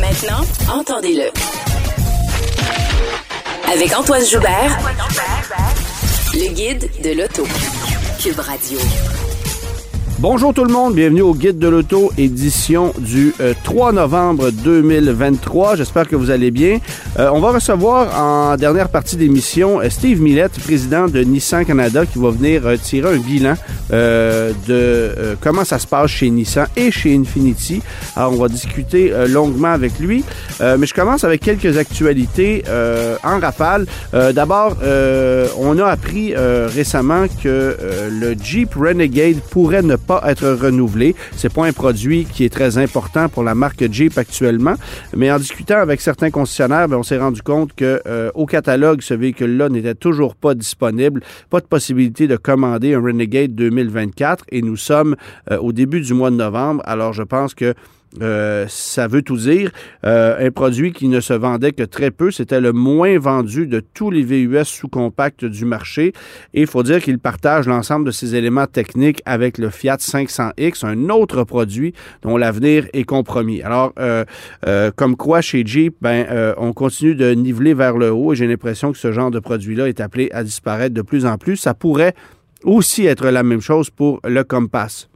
Maintenant, entendez-le. Avec Antoine Joubert, le guide de l'auto. Cube Radio. Bonjour tout le monde, bienvenue au Guide de l'auto, édition du 3 novembre 2023. J'espère que vous allez bien. Euh, on va recevoir en dernière partie d'émission euh, Steve Millette, président de Nissan Canada, qui va venir euh, tirer un bilan euh, de euh, comment ça se passe chez Nissan et chez Infinity. Alors on va discuter euh, longuement avec lui. Euh, mais je commence avec quelques actualités en rafale. D'abord, on a appris récemment que le Jeep Renegade pourrait ne pas être renouvelé. C'est pas un produit qui est très important pour la marque Jeep actuellement, mais en discutant avec certains concessionnaires, ben, on s'est rendu compte que euh, au catalogue, ce véhicule-là n'était toujours pas disponible, pas de possibilité de commander un Renegade 2024 et nous sommes euh, au début du mois de novembre. Alors je pense que euh, ça veut tout dire. Euh, un produit qui ne se vendait que très peu. C'était le moins vendu de tous les VUS sous-compacts du marché. Et il faut dire qu'il partage l'ensemble de ces éléments techniques avec le Fiat 500X, un autre produit dont l'avenir est compromis. Alors, euh, comme quoi chez Jeep, ben, on continue de niveler vers le haut et j'ai l'impression que ce genre de produit-là est appelé à disparaître de plus en plus. Ça pourrait aussi être la même chose pour le Compass.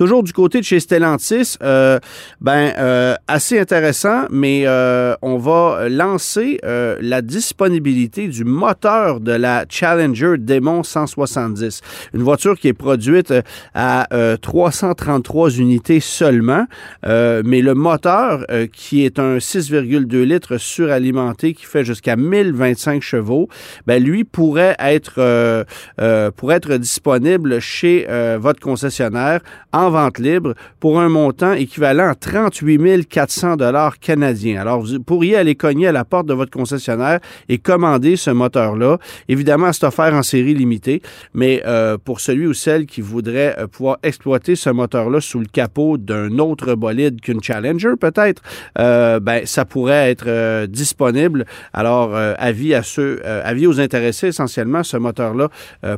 Toujours du côté de chez Stellantis, euh, ben euh, assez intéressant, mais euh, on va lancer euh, la disponibilité du moteur de la Challenger Demon 170, une voiture qui est produite à 333 unités seulement, mais le moteur qui est un 6,2 litres suralimenté qui fait jusqu'à 1025 chevaux, ben lui pourrait être pourrait être disponible chez votre concessionnaire en vente libre pour un montant équivalent à 38 400 dollars canadiens. Alors, vous pourriez aller cogner à la porte de votre concessionnaire et commander ce moteur-là. Évidemment, c'est offert en série limitée, mais euh, pour celui ou celle qui voudrait euh, pouvoir exploiter ce moteur-là sous le capot d'un autre bolide qu'une Challenger, peut-être, euh, ben, ça pourrait être euh, disponible. Alors, euh, avis à ceux, avis aux intéressés, essentiellement, ce moteur-là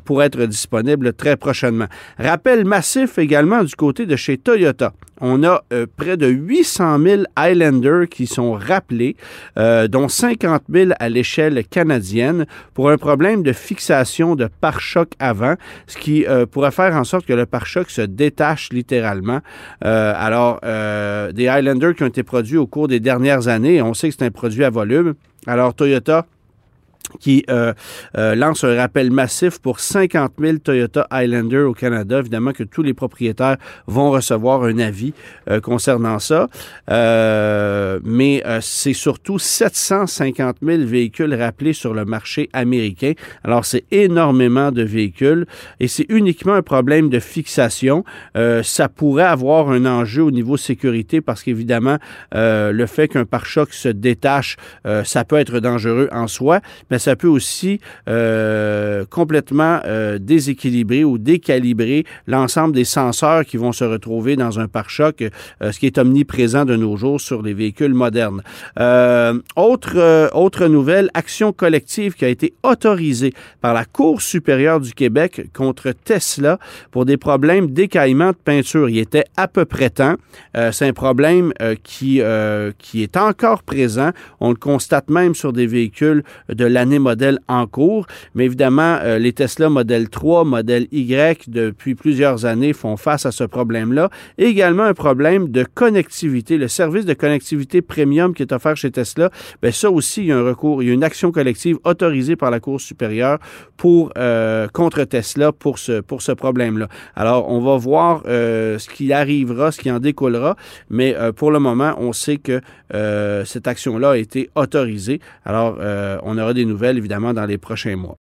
pourrait être disponible très prochainement. Rappel massif également du côté de chez Toyota. On a euh, près de 800 000 Highlander qui sont rappelés, euh, dont 50 000 à l'échelle canadienne, pour un problème de fixation de pare-choc avant, ce qui euh, pourrait faire en sorte que le pare-choc se détache littéralement. alors, des Highlander qui ont été produits au cours des dernières années, on sait que c'est un produit à volume. Alors, Toyota qui euh, euh, lance un rappel massif pour 50 000 Toyota Highlander au Canada. Évidemment que tous les propriétaires vont recevoir un avis euh, concernant ça. Mais c'est surtout 750 000 véhicules rappelés sur le marché américain. Alors, c'est énormément de véhicules et c'est uniquement un problème de fixation. Ça pourrait avoir un enjeu au niveau sécurité parce qu'évidemment, le fait qu'un pare-choc se détache, ça peut être dangereux en soi, mais ça peut aussi euh, complètement euh, déséquilibrer ou décalibrer l'ensemble des senseurs qui vont se retrouver dans un pare-choc, euh, ce qui est omniprésent de nos jours sur les véhicules modernes. Autre, autre nouvelle, action collective qui a été autorisée par la Cour supérieure du Québec contre Tesla pour des problèmes d'écaillement de peinture. Il était à peu près temps. C'est un problème qui, qui est encore présent. On le constate même sur des véhicules de l'année modèle en cours. Mais évidemment, euh, les Tesla Model 3, Model Y, depuis plusieurs années, font face à ce problème-là. Également un problème de connectivité. Le service de connectivité premium qui est offert chez Tesla, bien ça aussi, il y a un recours, il y a une action collective autorisée par la Cour supérieure pour, euh, contre Tesla pour ce, pour ce problème-là. Alors, on va voir euh, ce qui arrivera, ce qui en découlera, mais pour le moment, on sait que cette action-là a été autorisée. Alors, on aura des évidemment, dans les prochains mois.